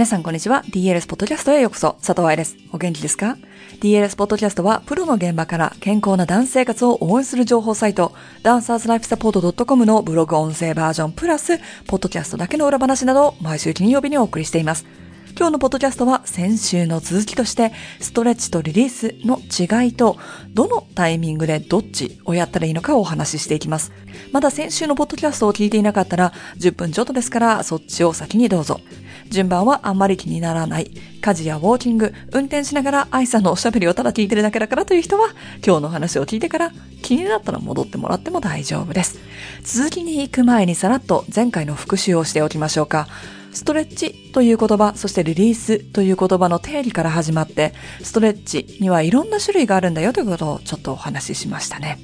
皆さんこんにちは。DLS ポッドキャストへようこそ。佐藤愛です。お元気ですか ?DLS ポッドキャストは、プロの現場から健康なダンス生活を応援する情報サイト、ダンサーズライフサポート .com のブログ音声バージョンプラス、ポッドキャストだけの裏話などを毎週金曜日にお送りしています。今日のポッドキャストは先週の続きとして、ストレッチとリリースの違いと、どのタイミングでどっちをやったらいいのかをお話ししていきます。まだ先週のポッドキャストを聞いていなかったら、10分ちょっとですから、そっちを先にどうぞ。順番はあんまり気にならない。家事やウォーキング、運転しながら愛さんのおしゃべりをただ聞いてるだけだからという人は、今日の話を聞いてから気になったら戻ってもらっても大丈夫です。続きに行く前にさらっと前回の復習をしておきましょうか。ストレッチという言葉、そしてリリースという言葉の定義から始まって、ストレッチにはいろんな種類があるんだよということをちょっとお話ししましたね。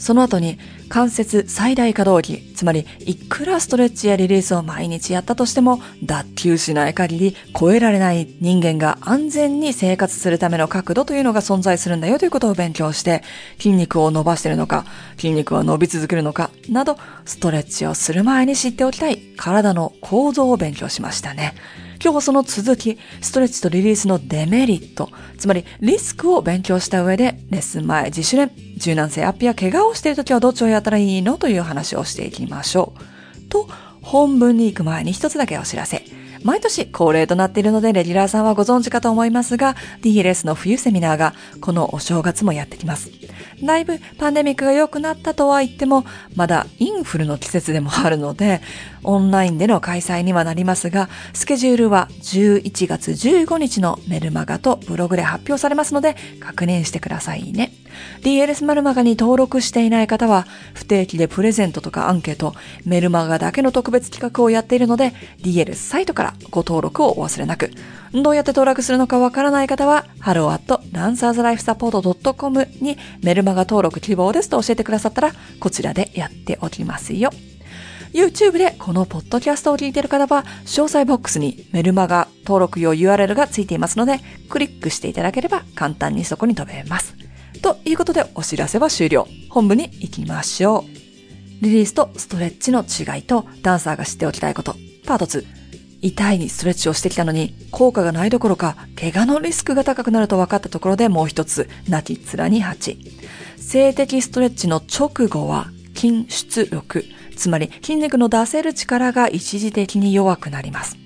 その後に関節最大可動域、つまりいくらストレッチやリリースを毎日やったとしても脱臼しない限り超えられない人間が安全に生活するための角度というのが存在するんだよということを勉強して筋肉を伸ばしているのか、筋肉は伸び続けるのかなどストレッチをする前に知っておきたい体の構造を勉強しましたね。今日はその続き、ストレッチとリリースのデメリット、つまりリスクを勉強した上で、レッスン前、自主練、柔軟性アップや怪我をしているときはどっちをやったらいいのという話をしていきましょう。と、本文に行く前に一つだけお知らせ。毎年恒例となっているので、レギュラーさんはご存知かと思いますが、DLS の冬セミナーがこのお正月もやってきます。だいぶパンデミックが良くなったとは言っても、まだインフルの季節でもあるので、オンラインでの開催にはなりますが、スケジュールは11月15日のメルマガとブログで発表されますので、確認してくださいね。DLS メルマガに登録していない方は、不定期でプレゼントとかアンケート、メルマガだけの特別企画をやっているので、DLS サイトからご登録をお忘れなく。どうやって登録するのかわからない方は、hello.dancerslifesupport.com にメルマガ登録希望ですと教えてくださったら、こちらでやっておきますよ。YouTube でこのポッドキャストを聞いている方は、詳細ボックスにメルマガ登録用 URL がついていますので、クリックしていただければ簡単にそこに飛べます。ということでお知らせは終了。本部に行きましょう。リリースとストレッチの違いとダンサーが知っておきたいこと。パート2。痛いのにストレッチをしてきたのに効果がないどころか怪我のリスクが高くなると分かったところでもう一つ、泣き面に蜂。静的ストレッチの直後は筋出力。つまり筋肉の出せる力が一時的に弱くなります。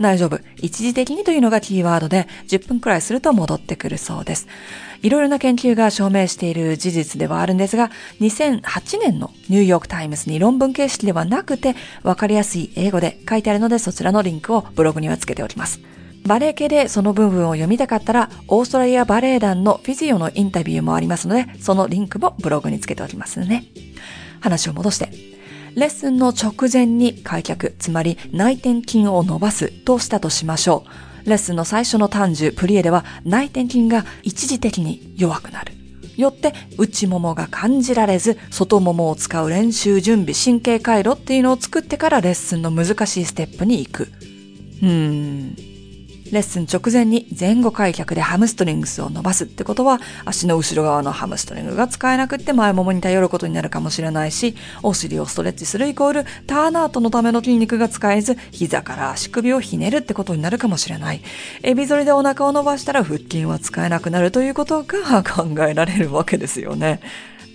大丈夫。一時的にというのがキーワードで、10分くらいすると戻ってくるそうです。いろいろな研究が証明している事実ではあるんですが、2008年のニューヨークタイムズに論文形式ではなくて、わかりやすい英語で書いてあるので、そちらのリンクをブログにはつけておきます。バレエ系でその部分を読みたかったら、オーストラリアバレエ団のフィジオのインタビューもありますので、そのリンクもブログにつけておきますね。話を戻して、レッスンの直前に開脚、つまり内転筋を伸ばすとしたとしましょう。レッスンの最初の単樹、プリエでは内転筋が一時的に弱くなる。よって内ももが感じられず、外ももを使う練習準備、神経回路っていうのを作ってからレッスンの難しいステップに行く。うーん。レッスン直前に前後開脚でハムストリングスを伸ばすってことは、足の後ろ側のハムストリングが使えなくって前ももに頼ることになるかもしれないし、お尻をストレッチするイコールターナートのための筋肉が使えず、膝から足首をひねるってことになるかもしれない。エビ反りでお腹を伸ばしたら腹筋は使えなくなるということが考えられるわけですよね。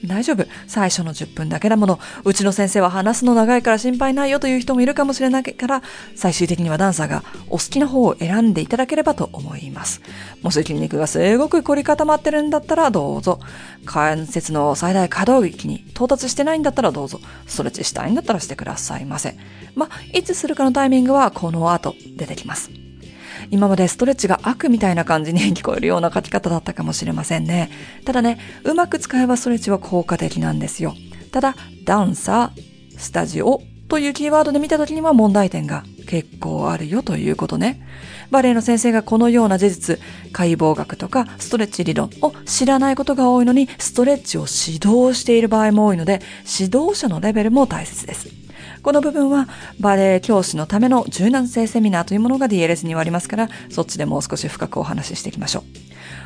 大丈夫。最初の10分だけだもの。うちの先生は話すの長いから心配ないよという人もいるかもしれないから、最終的にはダンサーがお好きな方を選んでいただければと思います。もし筋肉がすごく凝り固まってるんだったらどうぞ。関節の最大可動域に到達してないんだったらどうぞ。ストレッチしたいんだったらしてくださいませ。まあ、いつするかのタイミングはこの後出てきます。今までストレッチが悪みたいな感じに聞こえるような書き方だったかもしれませんね。ただね、うまく使えばストレッチは効果的なんですよ。ただ、ダンサー、スタジオというキーワードで見た時には問題点が結構あるよということね。バレエの先生がこのような事実、解剖学とかストレッチ理論を知らないことが多いのに、ストレッチを指導している場合も多いので、指導者のレベルも大切です。この部分はバレエ教師のための柔軟性セミナーというものが DLS にはありますから、そっちでもう少し深くお話ししていきましょ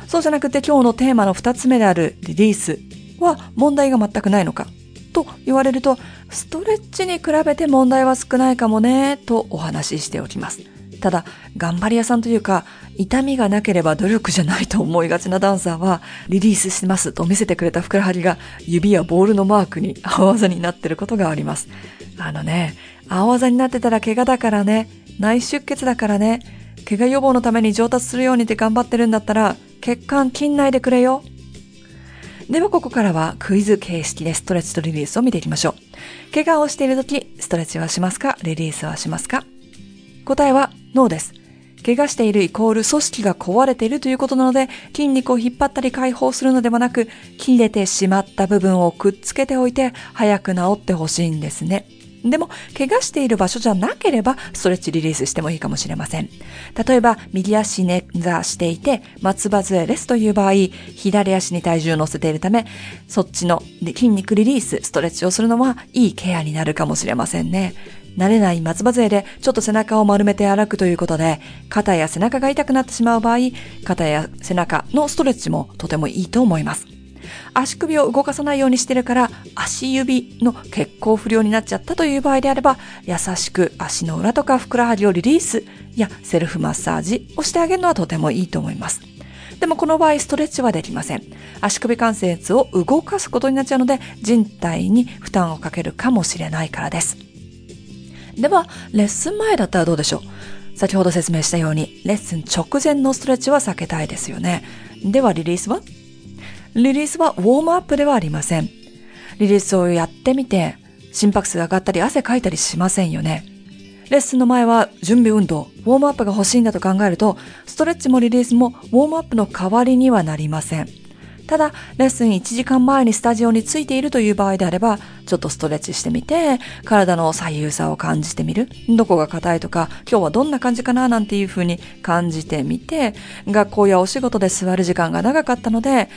う。そうじゃなくて今日のテーマの二つ目であるリリースは問題が全くないのかと言われると、ストレッチに比べて問題は少ないかもね、とお話ししておきます。ただ、頑張り屋さんというか、痛みがなければ努力じゃないと思いがちなダンサーは、リリースしますと見せてくれたふくらはぎが指やボールのマークに青あざになっていることがあります。あのね、青あざになってたら怪我だからね、内出血だからね、怪我予防のために上達するようにって頑張ってるんだったら、血管切んないでくれよ。ではここからはクイズ形式でストレッチとリリースを見ていきましょう。怪我をしているとき、ストレッチはしますかリリースはしますか答えはノーです。怪我しているイコール組織が壊れているということなので、筋肉を引っ張ったり解放するのではなく、切れてしまった部分をくっつけておいて、早く治ってほしいんですね。でも、怪我している場所じゃなければ、ストレッチリリースしてもいいかもしれません。例えば、右足捻挫していて、松葉杖ですという場合、左足に体重を乗せているため、そっちの筋肉リリース、ストレッチをするのは、いいケアになるかもしれませんね。慣れない松葉杖でちょっと背中を丸めて歩くということで、肩や背中が痛くなってしまう場合、肩や背中のストレッチもとてもいいと思います。足首を動かさないようにしてるから、足指の血行不良になっちゃったという場合であれば、優しく足の裏とかふくらはぎをリリースやセルフマッサージをしてあげるのはとてもいいと思います。でもこの場合ストレッチはできません。足首関節を動かすことになっちゃうので、人体に負担をかけるかもしれないからです。では、レッスン前だったらどうでしょう？先ほど説明したように、レッスン直前のストレッチは避けたいですよね。では、リリースは？リリースはウォームアップではありません。リリースをやってみて、心拍数が上がったり汗かいたりしませんよね。レッスンの前は準備運動、ウォームアップが欲しいんだと考えると、ストレッチもリリースもウォームアップの代わりにはなりません。ただ、レッスン1時間前にスタジオについているという場合であれば、ちょっとストレッチしてみて、体の左右差を感じてみる。どこが硬いとか、今日はどんな感じかななんていう風に感じてみて、学校やお仕事で座る時間が長かったので、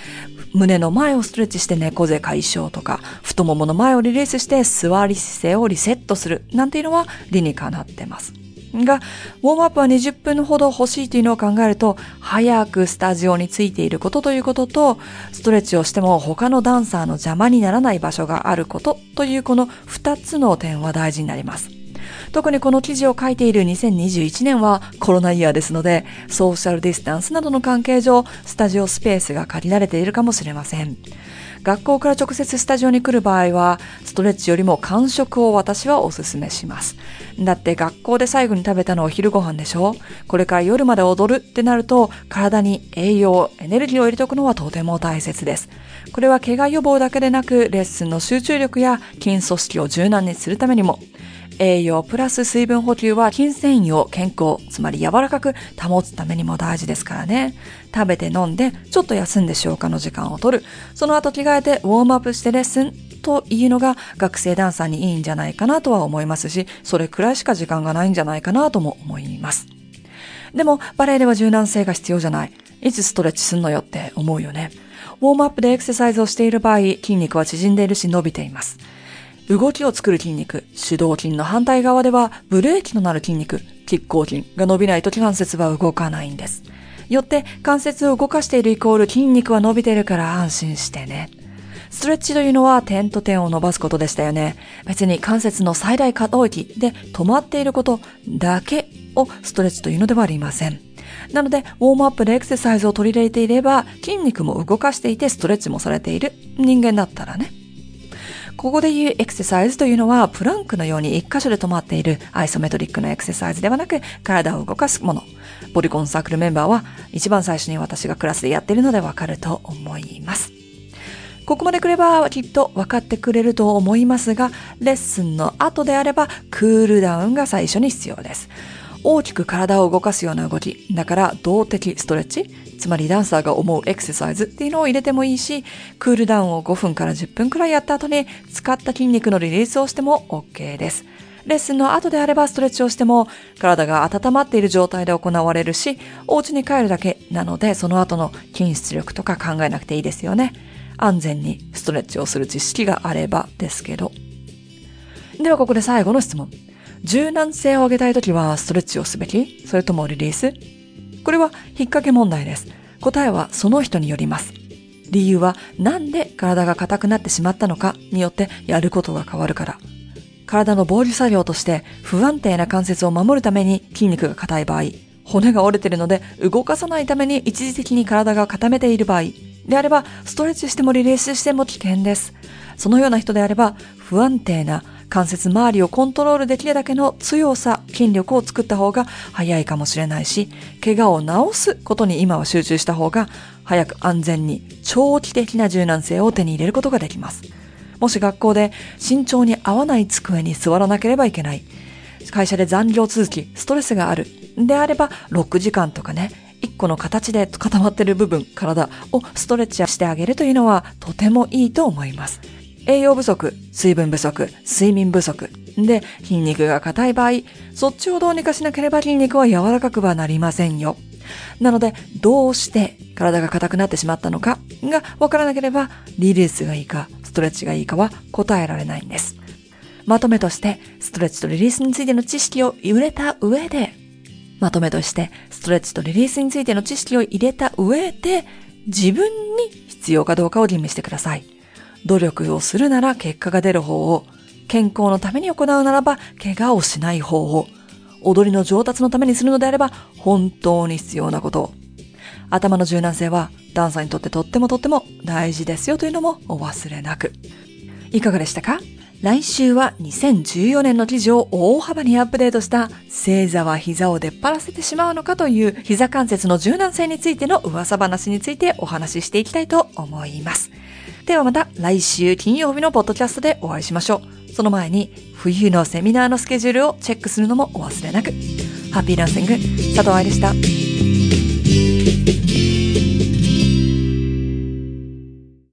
胸の前をストレッチして猫背解消とか、太ももの前をリリースして座り姿勢をリセットするなんていうのは理にかなってます。が、ウォームアップは20分ほど欲しいというのを考えると、早くスタジオについていることということと、ストレッチをしても他のダンサーの邪魔にならない場所があることというこの2つの点は大事になります。特にこの記事を書いている2021年はコロナイヤーですので、ソーシャルディスタンスなどの関係上、スタジオスペースが借りられているかもしれません。学校から直接スタジオに来る場合は、ストレッチよりも間食を私はお勧めします。だって学校で最後に食べたのは昼ご飯でしょ？これから夜まで踊るってなると、体に栄養、エネルギーを入れておくのはとても大切です。これは怪我予防だけでなく、レッスンの集中力や筋組織を柔軟にするためにも、栄養プラス水分補給は筋繊維を健康、つまり柔らかく保つためにも大事ですからね。食べて飲んで、ちょっと休んで消化の時間を取る。その後着替えてウォームアップしてレッスンというのが学生ダンサーにいいんじゃないかなとは思いますし、それくらいしか時間がないんじゃないかなとも思います。でも、バレエでは柔軟性が必要じゃない。いつストレッチすんのよって思うよね。ウォームアップでエクササイズをしている場合、筋肉は縮んでいるし伸びています。動きを作る筋肉、主導筋の反対側ではブレーキのなる筋肉、拮抗筋が伸びないと関節は動かないんです。よって関節を動かしているイコール筋肉は伸びてるから安心してね。ストレッチというのは点と点を伸ばすことでしたよね。別に関節の最大可動域で止まっていることだけをストレッチというのではありません。なので、ウォームアップでエクササイズを取り入れていれば、筋肉も動かしていてストレッチもされている人間だったらね。ここで言うエクササイズというのは、プランクのように一箇所で止まっているアイソメトリックなエクササイズではなく、体を動かすもの。ボリコンサークルメンバーは、一番最初に私がクラスでやっているのでわかると思います。ここまでくればきっと分かってくれると思いますが、レッスンの後であればクールダウンが最初に必要です。大きく体を動かすような動き、だから動的ストレッチ、つまりダンサーが思うエクササイズっていうのを入れてもいいし、クールダウンを5分から10分くらいやった後に使った筋肉のリリースをしても OK です。レッスンの後であればストレッチをしても体が温まっている状態で行われるし、お家に帰るだけなのでその後の筋出力とか考えなくていいですよね。安全にストレッチをする知識があればですけど。ではここで最後の質問。柔軟性を上げたいときはストレッチをすべき？それともリリース？これは引っ掛け問題です。答えはその人によります。理由はなんで体が硬くなってしまったのかによってやることが変わるから。体の防御作業として不安定な関節を守るために筋肉が硬い場合、骨が折れているので動かさないために一時的に体が固めている場合、であればストレッチしてもリリースしても危険です。そのような人であれば不安定な関節周りをコントロールできるだけの強さ、筋力を作った方が早いかもしれないし、怪我を治すことに今は集中した方が早く安全に長期的な柔軟性を手に入れることができます。もし学校で身長に合わない机に座らなければいけない。会社で残業続き、ストレスがある。であれば、6時間とかね、1個の形で固まってる部分、体をストレッチしてあげるというのはとてもいいと思います。栄養不足、水分不足、睡眠不足で筋肉が硬い場合、そっちをどうにかしなければ筋肉は柔らかくはなりませんよ。なので、どうして体が硬くなってしまったのかがわからなければ、リリースがいいか、ストレッチがいいかは答えられないんです。まとめとして、ストレッチとリリースについての知識を入れた上で、まとめとして、ストレッチとリリースについての知識を入れた上で、自分に必要かどうかを吟味してください。努力をするなら結果が出る方を、健康のために行うならば怪我をしない方を、踊りの上達のためにするのであれば本当に必要なこと。頭の柔軟性はダンサーにとってとってもとっても大事ですよというのもお忘れなく。いかがでしたか？来週は2014年の記事を大幅にアップデートした正座は膝を出っ張らせてしまうのかという膝関節の柔軟性についての噂話についてお話ししていきたいと思います。ではまた来週金曜日のポッドキャストでお会いしましょう。その前に冬のセミナーのスケジュールをチェックするのもお忘れなく。ハッピーランシング、佐藤愛でした。